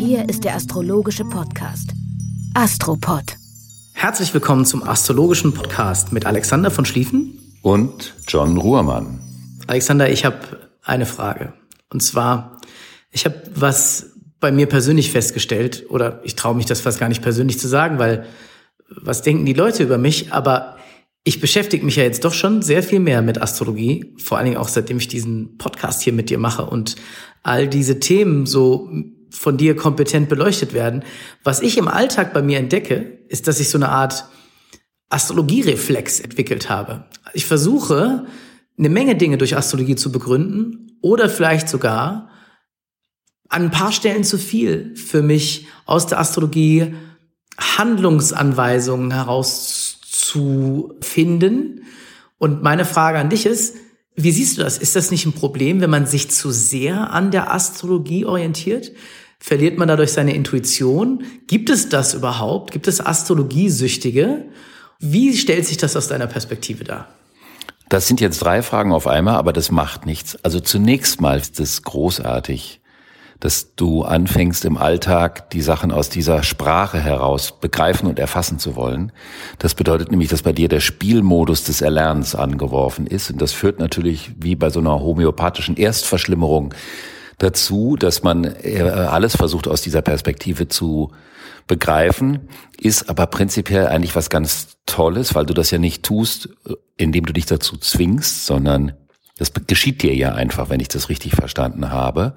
Hier ist der astrologische Podcast. Astropod. Herzlich willkommen zum astrologischen Podcast mit Alexander von Schlieffen. und John Ruhrmann. Alexander, ich habe eine Frage. Und zwar, ich habe was bei mir persönlich festgestellt, oder ich traue mich das fast gar nicht persönlich zu sagen, weil was denken die Leute über mich? Aber ich beschäftige mich ja jetzt doch schon sehr viel mehr mit Astrologie, vor allen Dingen auch seitdem ich diesen Podcast hier mit dir mache und all diese Themen so von dir kompetent beleuchtet werden. Was ich im Alltag bei mir entdecke, ist, dass ich so eine Art Astrologiereflex entwickelt habe. Ich versuche, eine Menge Dinge durch Astrologie zu begründen oder vielleicht sogar an ein paar Stellen zu viel für mich aus der Astrologie Handlungsanweisungen herauszufinden. Und meine Frage an dich ist, wie siehst du das? Ist das nicht ein Problem, wenn man sich zu sehr an der Astrologie orientiert? Verliert man dadurch seine Intuition? Gibt es das überhaupt? Gibt es Astrologiesüchtige? Wie stellt sich das aus deiner Perspektive dar? Das sind jetzt drei Fragen auf einmal, aber das macht nichts. Also zunächst mal ist es großartig, dass du anfängst im Alltag die Sachen aus dieser Sprache heraus begreifen und erfassen zu wollen. Das bedeutet nämlich, dass bei dir der Spielmodus des Erlernens angeworfen ist. Und das führt natürlich wie bei so einer homöopathischen Erstverschlimmerung dazu, dass man äh, alles versucht aus dieser Perspektive zu begreifen, ist aber prinzipiell eigentlich was ganz Tolles, weil du das ja nicht tust, indem du dich dazu zwingst, sondern das geschieht dir ja einfach, wenn ich das richtig verstanden habe.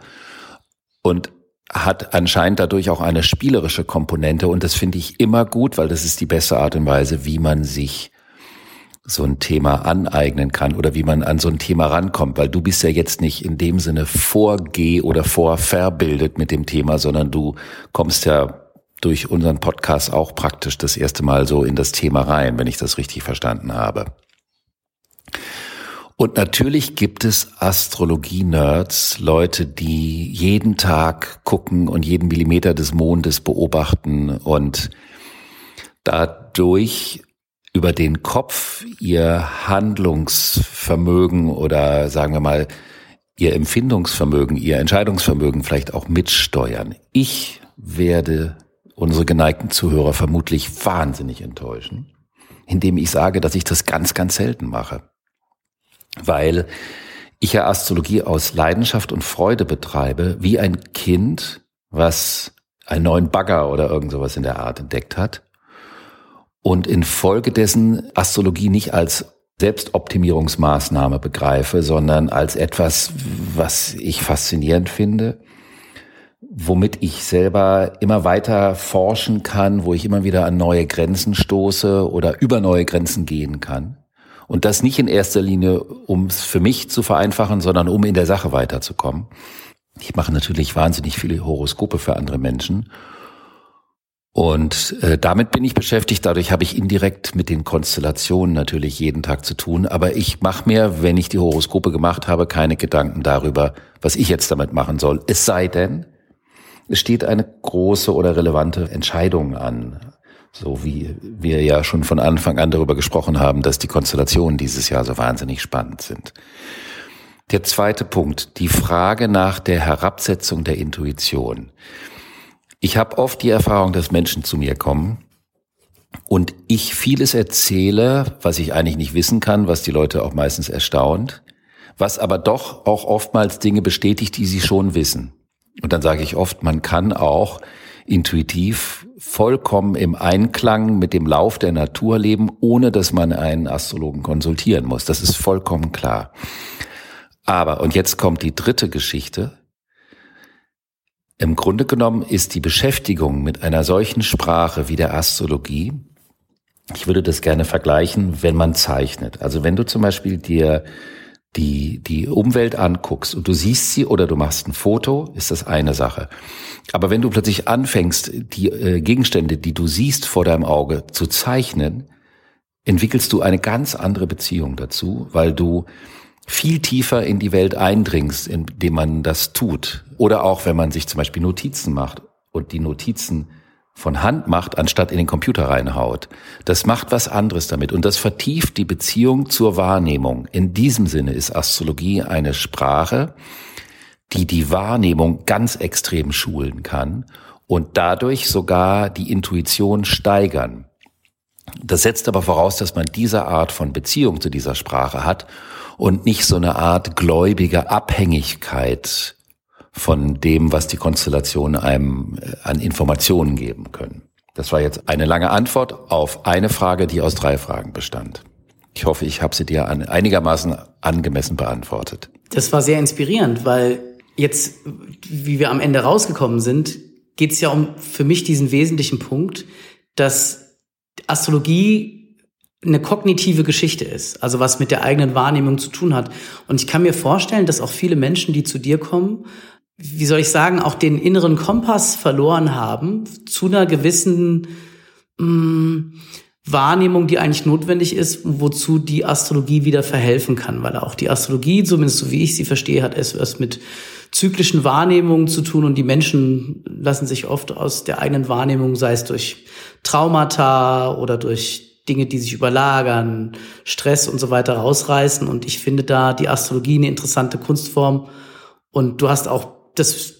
Und hat anscheinend dadurch auch eine spielerische Komponente und das finde ich immer gut, weil das ist die beste Art und Weise, wie man sich so ein Thema aneignen kann oder wie man an so ein Thema rankommt, weil du bist ja jetzt nicht in dem Sinne vorgeh oder vorverbildet mit dem Thema, sondern du kommst ja durch unseren Podcast auch praktisch das erste Mal so in das Thema rein, wenn ich das richtig verstanden habe. Und natürlich gibt es Astrologie-Nerds, Leute, die jeden Tag gucken und jeden Millimeter des Mondes beobachten und dadurch über den Kopf ihr Handlungsvermögen oder sagen wir mal ihr Empfindungsvermögen, ihr Entscheidungsvermögen vielleicht auch mitsteuern. Ich werde unsere geneigten Zuhörer vermutlich wahnsinnig enttäuschen, indem ich sage, dass ich das ganz, ganz selten mache. Weil ich ja Astrologie aus Leidenschaft und Freude betreibe, wie ein Kind, was einen neuen Bagger oder irgend sowas in der Art entdeckt hat und infolgedessen Astrologie nicht als Selbstoptimierungsmaßnahme begreife, sondern als etwas, was ich faszinierend finde, womit ich selber immer weiter forschen kann, wo ich immer wieder an neue Grenzen stoße oder über neue Grenzen gehen kann. Und das nicht in erster Linie, um es für mich zu vereinfachen, sondern um in der Sache weiterzukommen. Ich mache natürlich wahnsinnig viele Horoskope für andere Menschen und äh, damit bin ich beschäftigt. Dadurch habe ich indirekt mit den Konstellationen natürlich jeden Tag zu tun. Aber ich mache mir, wenn ich die Horoskope gemacht habe, keine Gedanken darüber, was ich jetzt damit machen soll. Es sei denn, es steht eine große oder relevante Entscheidung an. So wie wir ja schon von Anfang an darüber gesprochen haben, dass die Konstellationen dieses Jahr so wahnsinnig spannend sind. Der zweite Punkt, die Frage nach der Herabsetzung der Intuition. Ich habe oft die Erfahrung, dass Menschen zu mir kommen und ich vieles erzähle, was ich eigentlich nicht wissen kann, was die Leute auch meistens erstaunt, was aber doch auch oftmals Dinge bestätigt, die sie schon wissen. Und dann sage ich oft, man kann auch intuitiv vollkommen im Einklang mit dem Lauf der Natur leben, ohne dass man einen Astrologen konsultieren muss. Das ist vollkommen klar. Aber, und jetzt kommt die dritte Geschichte, im Grunde genommen ist die Beschäftigung mit einer solchen Sprache wie der Astrologie, ich würde das gerne vergleichen, wenn man zeichnet. Also wenn du zum Beispiel dir die, die Umwelt anguckst und du siehst sie oder du machst ein Foto, ist das eine Sache. Aber wenn du plötzlich anfängst, die äh, Gegenstände, die du siehst vor deinem Auge zu zeichnen, entwickelst du eine ganz andere Beziehung dazu, weil du viel tiefer in die Welt eindringst, indem man das tut. Oder auch, wenn man sich zum Beispiel Notizen macht und die Notizen von Hand macht, anstatt in den Computer reinhaut. Das macht was anderes damit und das vertieft die Beziehung zur Wahrnehmung. In diesem Sinne ist Astrologie eine Sprache, die die Wahrnehmung ganz extrem schulen kann und dadurch sogar die Intuition steigern. Das setzt aber voraus, dass man diese Art von Beziehung zu dieser Sprache hat und nicht so eine Art gläubige Abhängigkeit von dem, was die Konstellationen einem äh, an Informationen geben können. Das war jetzt eine lange Antwort auf eine Frage, die aus drei Fragen bestand. Ich hoffe, ich habe sie dir an, einigermaßen angemessen beantwortet. Das war sehr inspirierend, weil jetzt, wie wir am Ende rausgekommen sind, geht es ja um für mich diesen wesentlichen Punkt, dass Astrologie eine kognitive Geschichte ist, also was mit der eigenen Wahrnehmung zu tun hat. Und ich kann mir vorstellen, dass auch viele Menschen, die zu dir kommen, wie soll ich sagen, auch den inneren Kompass verloren haben zu einer gewissen mh, mm, Wahrnehmung, die eigentlich notwendig ist, wozu die Astrologie wieder verhelfen kann, weil auch die Astrologie, zumindest so wie ich sie verstehe, hat es was mit zyklischen Wahrnehmungen zu tun und die Menschen lassen sich oft aus der eigenen Wahrnehmung, sei es durch Traumata oder durch Dinge, die sich überlagern, Stress und so weiter rausreißen und ich finde da die Astrologie eine interessante Kunstform und du hast auch das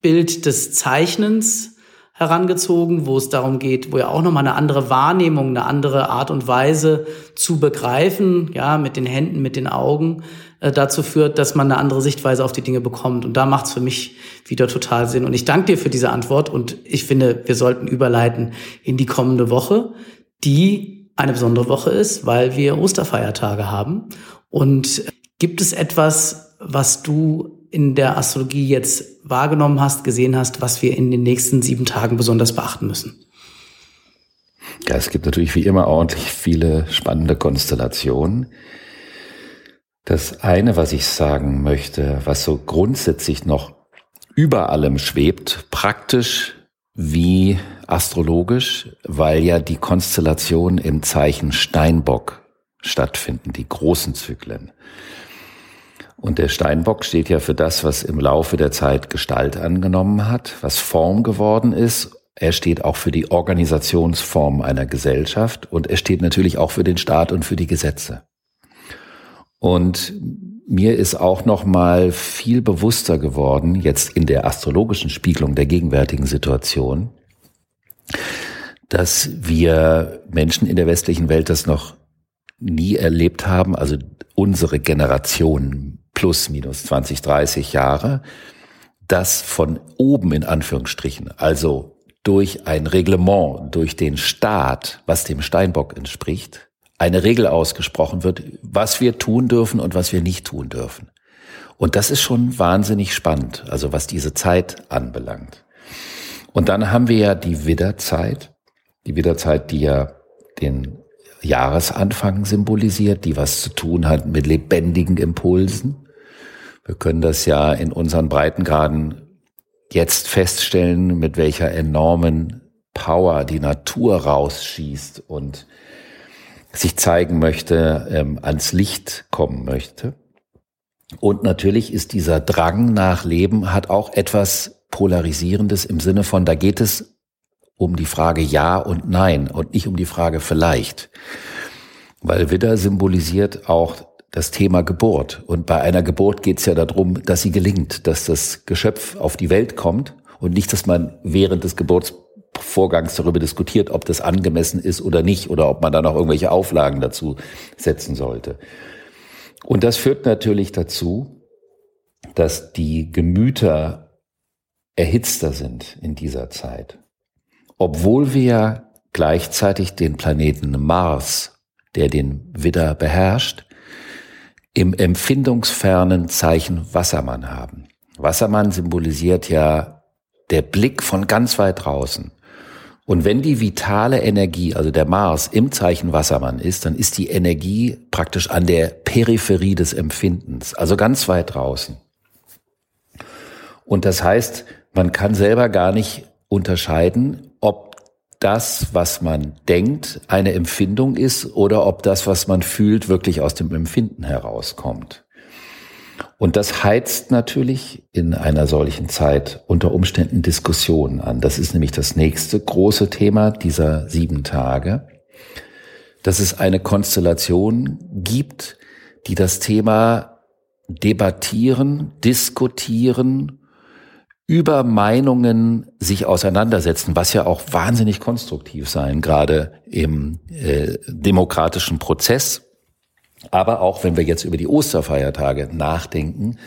Bild des Zeichnens herangezogen, wo es darum geht, wo ja auch nochmal eine andere Wahrnehmung, eine andere Art und Weise zu begreifen, ja, mit den Händen, mit den Augen, äh, dazu führt, dass man eine andere Sichtweise auf die Dinge bekommt. Und da macht es für mich wieder total Sinn. Und ich danke dir für diese Antwort und ich finde, wir sollten überleiten in die kommende Woche, die eine besondere Woche ist, weil wir Osterfeiertage haben. Und gibt es etwas, was du in der Astrologie jetzt wahrgenommen hast, gesehen hast, was wir in den nächsten sieben Tagen besonders beachten müssen? Ja, es gibt natürlich wie immer ordentlich viele spannende Konstellationen. Das eine, was ich sagen möchte, was so grundsätzlich noch über allem schwebt, praktisch wie astrologisch, weil ja die Konstellationen im Zeichen Steinbock stattfinden, die großen Zyklen. Und der Steinbock steht ja für das, was im Laufe der Zeit Gestalt angenommen hat, was Form geworden ist. Er steht auch für die Organisationsform einer Gesellschaft und er steht natürlich auch für den Staat und für die Gesetze. Und mir ist auch noch mal viel bewusster geworden, jetzt in der astrologischen Spiegelung der gegenwärtigen Situation, dass wir Menschen in der westlichen Welt das noch nie erlebt haben, also unsere Generation plus minus 20, 30 Jahre, das von oben in Anführungsstrichen, also durch ein Reglement, durch den Staat, was dem Steinbock entspricht, eine Regel ausgesprochen wird, was wir tun dürfen und was wir nicht tun dürfen. Und das ist schon wahnsinnig spannend, also was diese Zeit anbelangt. Und dann haben wir ja die Widderzeit, die Widderzeit, die ja den Jahresanfang symbolisiert, die was zu tun hat mit lebendigen Impulsen. Wir können das ja in unseren Breitengraden jetzt feststellen, mit welcher enormen Power die Natur rausschießt und sich zeigen möchte, ähm, ans Licht kommen möchte. Und natürlich ist dieser Drang nach Leben hat auch etwas Polarisierendes im Sinne von, da geht es um die Frage Ja und Nein und nicht um die Frage vielleicht. Weil Widder symbolisiert auch das Thema Geburt. Und bei einer Geburt geht es ja darum, dass sie gelingt, dass das Geschöpf auf die Welt kommt und nicht, dass man während des Geburtsvorgangs darüber diskutiert, ob das angemessen ist oder nicht oder ob man da noch irgendwelche Auflagen dazu setzen sollte. Und das führt natürlich dazu, dass die Gemüter erhitzter sind in dieser Zeit. Obwohl wir gleichzeitig den Planeten Mars, der den Widder beherrscht, im empfindungsfernen Zeichen Wassermann haben. Wassermann symbolisiert ja der Blick von ganz weit draußen. Und wenn die vitale Energie, also der Mars im Zeichen Wassermann ist, dann ist die Energie praktisch an der Peripherie des Empfindens, also ganz weit draußen. Und das heißt, man kann selber gar nicht unterscheiden, ob das, was man denkt, eine Empfindung ist oder ob das, was man fühlt, wirklich aus dem Empfinden herauskommt. Und das heizt natürlich in einer solchen Zeit unter Umständen Diskussionen an. Das ist nämlich das nächste große Thema dieser sieben Tage, dass es eine Konstellation gibt, die das Thema debattieren, diskutieren, über Meinungen sich auseinandersetzen, was ja auch wahnsinnig konstruktiv sein, gerade im äh, demokratischen Prozess. Aber auch wenn wir jetzt über die Osterfeiertage nachdenken,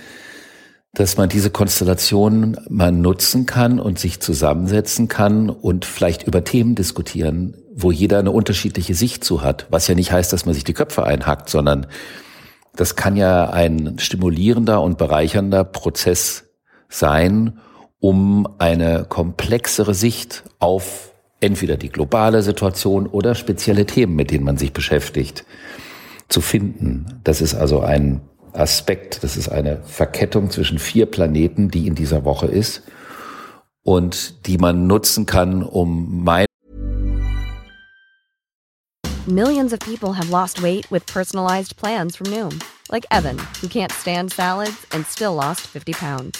dass man diese Konstellation mal nutzen kann und sich zusammensetzen kann und vielleicht über Themen diskutieren, wo jeder eine unterschiedliche Sicht zu hat, was ja nicht heißt, dass man sich die Köpfe einhackt, sondern das kann ja ein stimulierender und bereichernder Prozess sein, um eine komplexere Sicht auf entweder die globale Situation oder spezielle Themen, mit denen man sich beschäftigt, zu finden. Das ist also ein Aspekt, das ist eine Verkettung zwischen vier Planeten, die in dieser Woche ist und die man nutzen kann, um mein Millions of people have lost weight with personalized plans from Noom, like Evan, who can't stand salads and still lost 50 pounds.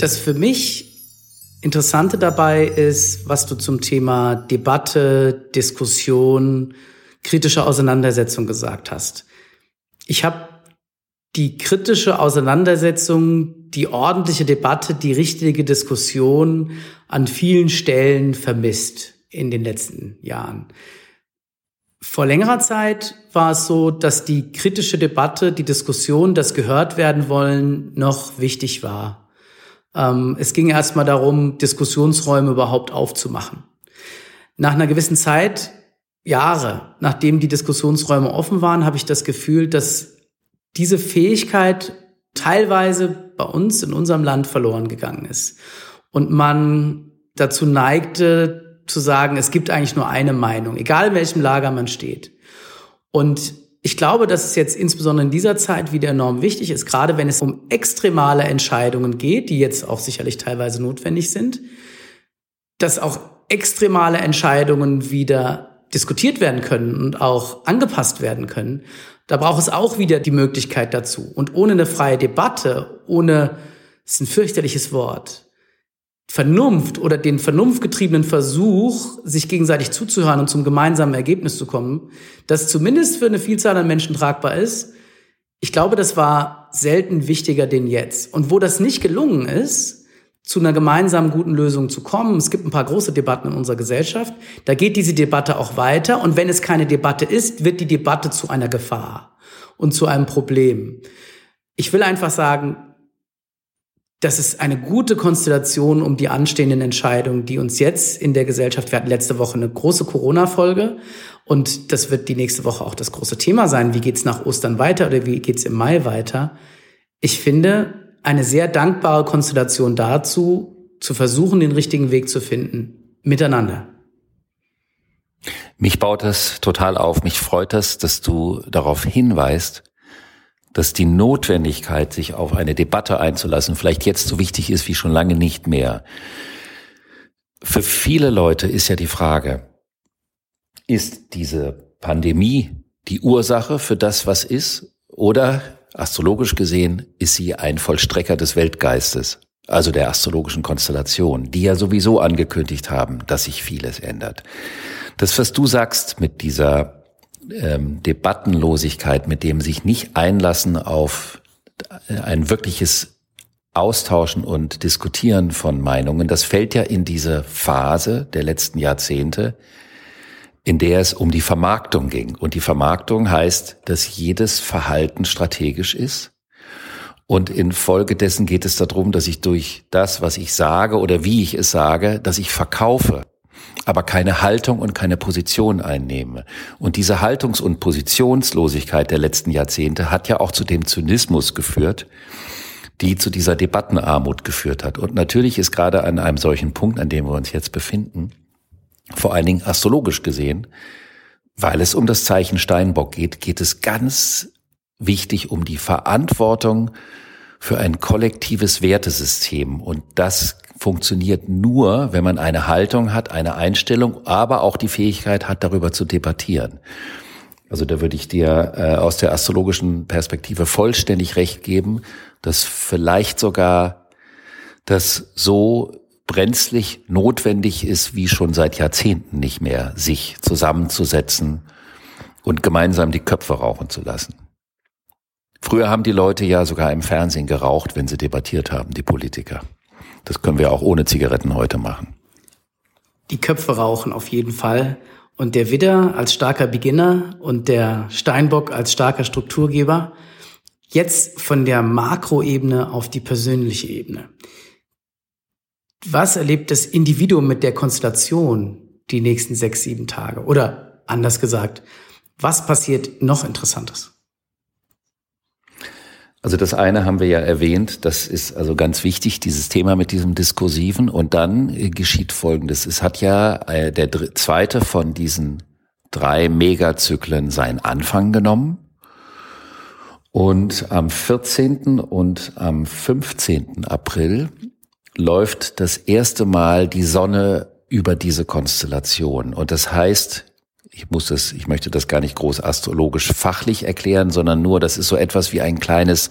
Das für mich Interessante dabei ist, was du zum Thema Debatte, Diskussion, kritische Auseinandersetzung gesagt hast. Ich habe die kritische Auseinandersetzung, die ordentliche Debatte, die richtige Diskussion an vielen Stellen vermisst in den letzten Jahren. Vor längerer Zeit war es so, dass die kritische Debatte, die Diskussion, das gehört werden wollen, noch wichtig war. Ähm, es ging erstmal darum, Diskussionsräume überhaupt aufzumachen. Nach einer gewissen Zeit, Jahre, nachdem die Diskussionsräume offen waren, habe ich das Gefühl, dass diese Fähigkeit teilweise bei uns in unserem Land verloren gegangen ist. Und man dazu neigte zu sagen, es gibt eigentlich nur eine Meinung, egal in welchem Lager man steht. Und ich glaube, dass es jetzt insbesondere in dieser Zeit wieder enorm wichtig ist, gerade wenn es um extremale Entscheidungen geht, die jetzt auch sicherlich teilweise notwendig sind, dass auch extremale Entscheidungen wieder diskutiert werden können und auch angepasst werden können. Da braucht es auch wieder die Möglichkeit dazu. Und ohne eine freie Debatte, ohne, ist ein fürchterliches Wort, Vernunft oder den vernunftgetriebenen Versuch, sich gegenseitig zuzuhören und zum gemeinsamen Ergebnis zu kommen, das zumindest für eine Vielzahl an Menschen tragbar ist, ich glaube, das war selten wichtiger denn jetzt. Und wo das nicht gelungen ist, zu einer gemeinsamen guten Lösung zu kommen, es gibt ein paar große Debatten in unserer Gesellschaft, da geht diese Debatte auch weiter. Und wenn es keine Debatte ist, wird die Debatte zu einer Gefahr und zu einem Problem. Ich will einfach sagen, das ist eine gute Konstellation um die anstehenden Entscheidungen, die uns jetzt in der Gesellschaft, wir hatten letzte Woche eine große Corona-Folge und das wird die nächste Woche auch das große Thema sein. Wie geht's nach Ostern weiter oder wie geht's im Mai weiter? Ich finde eine sehr dankbare Konstellation dazu, zu versuchen, den richtigen Weg zu finden, miteinander. Mich baut das total auf. Mich freut das, dass du darauf hinweist, dass die Notwendigkeit, sich auf eine Debatte einzulassen, vielleicht jetzt so wichtig ist wie schon lange nicht mehr. Für viele Leute ist ja die Frage, ist diese Pandemie die Ursache für das, was ist? Oder, astrologisch gesehen, ist sie ein Vollstrecker des Weltgeistes, also der astrologischen Konstellation, die ja sowieso angekündigt haben, dass sich vieles ändert. Das, was du sagst mit dieser ähm, Debattenlosigkeit, mit dem sich nicht einlassen auf ein wirkliches Austauschen und Diskutieren von Meinungen, das fällt ja in diese Phase der letzten Jahrzehnte, in der es um die Vermarktung ging. Und die Vermarktung heißt, dass jedes Verhalten strategisch ist. Und infolgedessen geht es darum, dass ich durch das, was ich sage oder wie ich es sage, dass ich verkaufe, aber keine Haltung und keine Position einnehme. Und diese Haltungs- und Positionslosigkeit der letzten Jahrzehnte hat ja auch zu dem Zynismus geführt, die zu dieser Debattenarmut geführt hat. Und natürlich ist gerade an einem solchen Punkt, an dem wir uns jetzt befinden, vor allen Dingen astrologisch gesehen, weil es um das Zeichen Steinbock geht, geht es ganz wichtig um die Verantwortung für ein kollektives Wertesystem. Und das funktioniert nur, wenn man eine Haltung hat, eine Einstellung, aber auch die Fähigkeit hat, darüber zu debattieren. Also da würde ich dir äh, aus der astrologischen Perspektive vollständig recht geben, dass vielleicht sogar das so brenzlig notwendig ist, wie schon seit Jahrzehnten nicht mehr, sich zusammenzusetzen und gemeinsam die Köpfe rauchen zu lassen. Früher haben die Leute ja sogar im Fernsehen geraucht, wenn sie debattiert haben, die Politiker. Das können wir auch ohne Zigaretten heute machen. Die Köpfe rauchen auf jeden Fall. Und der Widder als starker Beginner und der Steinbock als starker Strukturgeber. Jetzt von der Makroebene auf die persönliche Ebene. Was erlebt das Individuum mit der Konstellation die nächsten sechs, sieben Tage? Oder anders gesagt, was passiert noch Interessantes? Also das eine haben wir ja erwähnt, das ist also ganz wichtig, dieses Thema mit diesem Diskursiven. Und dann äh, geschieht Folgendes. Es hat ja äh, der zweite von diesen drei Megazyklen seinen Anfang genommen. Und am 14. und am 15. April läuft das erste Mal die Sonne über diese Konstellation. Und das heißt, ich muss das, ich möchte das gar nicht groß astrologisch fachlich erklären, sondern nur, das ist so etwas wie ein kleines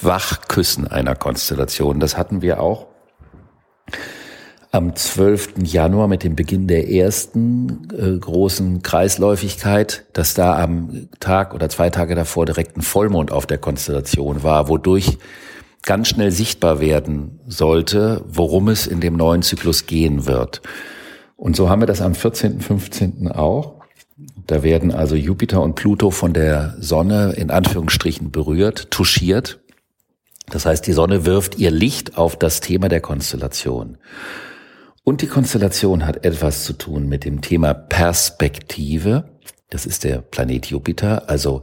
Wachküssen einer Konstellation. Das hatten wir auch am 12. Januar mit dem Beginn der ersten äh, großen Kreisläufigkeit, dass da am Tag oder zwei Tage davor direkt ein Vollmond auf der Konstellation war, wodurch ganz schnell sichtbar werden sollte, worum es in dem neuen Zyklus gehen wird. Und so haben wir das am 14., 15. auch. Da werden also Jupiter und Pluto von der Sonne in Anführungsstrichen berührt, touchiert. Das heißt, die Sonne wirft ihr Licht auf das Thema der Konstellation. Und die Konstellation hat etwas zu tun mit dem Thema Perspektive. Das ist der Planet Jupiter. Also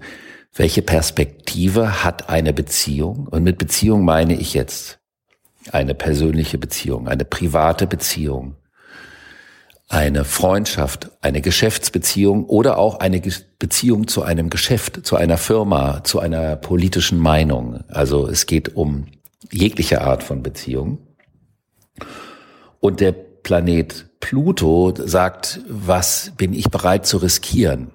welche Perspektive hat eine Beziehung? Und mit Beziehung meine ich jetzt eine persönliche Beziehung, eine private Beziehung, eine Freundschaft, eine Geschäftsbeziehung oder auch eine Beziehung zu einem Geschäft, zu einer Firma, zu einer politischen Meinung. Also es geht um jegliche Art von Beziehung. Und der Planet Pluto sagt, was bin ich bereit zu riskieren?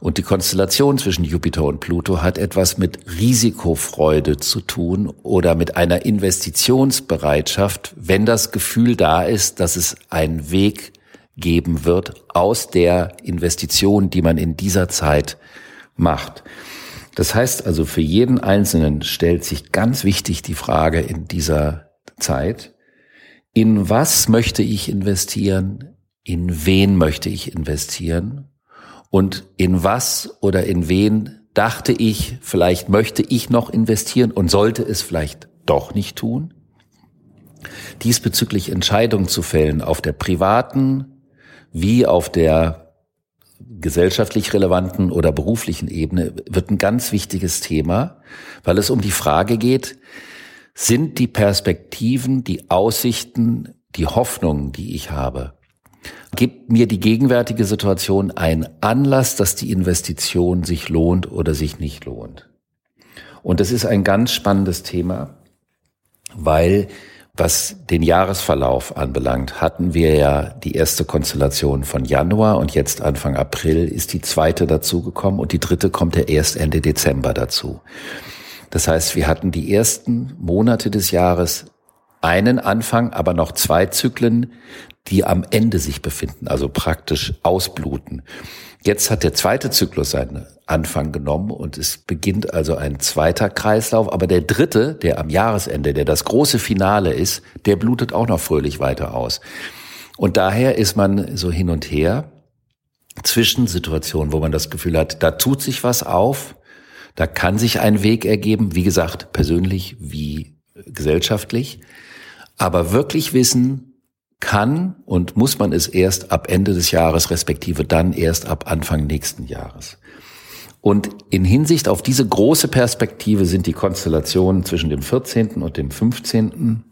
Und die Konstellation zwischen Jupiter und Pluto hat etwas mit Risikofreude zu tun oder mit einer Investitionsbereitschaft, wenn das Gefühl da ist, dass es einen Weg geben wird aus der Investition, die man in dieser Zeit macht. Das heißt also, für jeden Einzelnen stellt sich ganz wichtig die Frage in dieser Zeit, in was möchte ich investieren? In wen möchte ich investieren? Und in was oder in wen dachte ich, vielleicht möchte ich noch investieren und sollte es vielleicht doch nicht tun? Diesbezüglich Entscheidungen zu fällen auf der privaten wie auf der gesellschaftlich relevanten oder beruflichen Ebene wird ein ganz wichtiges Thema, weil es um die Frage geht, sind die Perspektiven, die Aussichten, die Hoffnungen, die ich habe, Gibt mir die gegenwärtige Situation einen Anlass, dass die Investition sich lohnt oder sich nicht lohnt? Und das ist ein ganz spannendes Thema, weil was den Jahresverlauf anbelangt, hatten wir ja die erste Konstellation von Januar und jetzt Anfang April ist die zweite dazugekommen und die dritte kommt ja erst Ende Dezember dazu. Das heißt, wir hatten die ersten Monate des Jahres einen Anfang, aber noch zwei Zyklen, die am Ende sich befinden, also praktisch ausbluten. Jetzt hat der zweite Zyklus seinen Anfang genommen und es beginnt also ein zweiter Kreislauf, aber der dritte, der am Jahresende, der das große Finale ist, der blutet auch noch fröhlich weiter aus. Und daher ist man so hin und her zwischen Situationen, wo man das Gefühl hat, da tut sich was auf, da kann sich ein Weg ergeben, wie gesagt, persönlich wie gesellschaftlich. Aber wirklich wissen kann und muss man es erst ab Ende des Jahres, respektive dann erst ab Anfang nächsten Jahres. Und in Hinsicht auf diese große Perspektive sind die Konstellationen zwischen dem 14. und dem 15.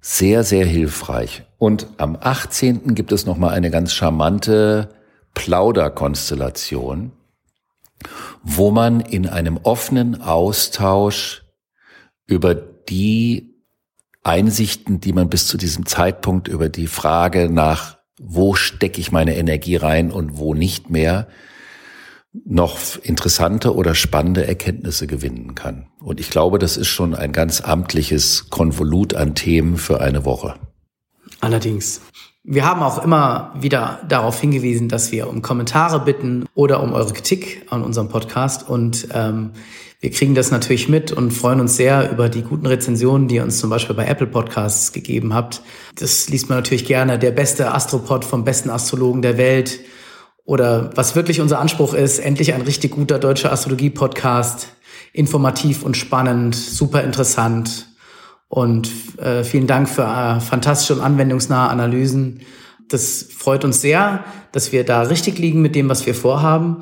sehr, sehr hilfreich. Und am 18. gibt es nochmal eine ganz charmante Plauderkonstellation, wo man in einem offenen Austausch über die Einsichten, die man bis zu diesem Zeitpunkt über die Frage nach, wo stecke ich meine Energie rein und wo nicht mehr, noch interessante oder spannende Erkenntnisse gewinnen kann. Und ich glaube, das ist schon ein ganz amtliches Konvolut an Themen für eine Woche. Allerdings. Wir haben auch immer wieder darauf hingewiesen, dass wir um Kommentare bitten oder um eure Kritik an unserem Podcast. Und ähm, wir kriegen das natürlich mit und freuen uns sehr über die guten Rezensionen, die ihr uns zum Beispiel bei Apple Podcasts gegeben habt. Das liest man natürlich gerne. Der beste Astropod vom besten Astrologen der Welt. Oder was wirklich unser Anspruch ist, endlich ein richtig guter deutscher Astrologie-Podcast. Informativ und spannend, super interessant. Und äh, vielen Dank für äh, fantastische und anwendungsnahe Analysen. Das freut uns sehr, dass wir da richtig liegen mit dem, was wir vorhaben.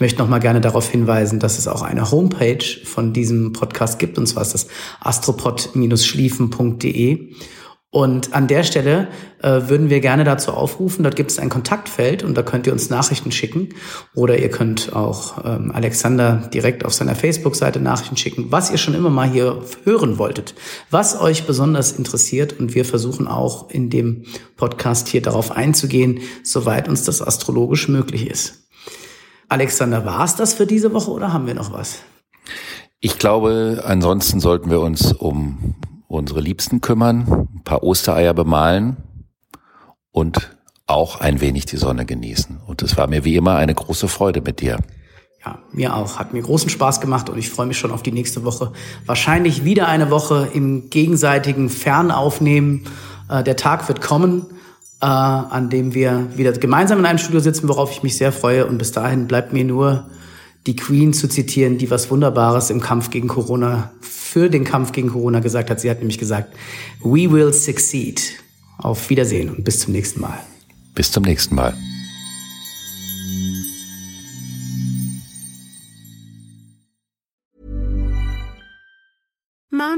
Ich möchte noch mal gerne darauf hinweisen, dass es auch eine Homepage von diesem Podcast gibt, und zwar ist das astropod-schliefen.de. Und an der Stelle äh, würden wir gerne dazu aufrufen, dort gibt es ein Kontaktfeld und da könnt ihr uns Nachrichten schicken oder ihr könnt auch ähm, Alexander direkt auf seiner Facebook-Seite Nachrichten schicken, was ihr schon immer mal hier hören wolltet, was euch besonders interessiert und wir versuchen auch in dem Podcast hier darauf einzugehen, soweit uns das astrologisch möglich ist. Alexander, war es das für diese Woche oder haben wir noch was? Ich glaube, ansonsten sollten wir uns um unsere Liebsten kümmern, ein paar Ostereier bemalen und auch ein wenig die Sonne genießen. Und es war mir wie immer eine große Freude mit dir. Ja, mir auch. Hat mir großen Spaß gemacht und ich freue mich schon auf die nächste Woche. Wahrscheinlich wieder eine Woche im gegenseitigen Fernaufnehmen. Äh, der Tag wird kommen, äh, an dem wir wieder gemeinsam in einem Studio sitzen, worauf ich mich sehr freue. Und bis dahin bleibt mir nur die Queen zu zitieren, die was Wunderbares im Kampf gegen Corona, für den Kampf gegen Corona gesagt hat. Sie hat nämlich gesagt, we will succeed. Auf Wiedersehen und bis zum nächsten Mal. Bis zum nächsten Mal.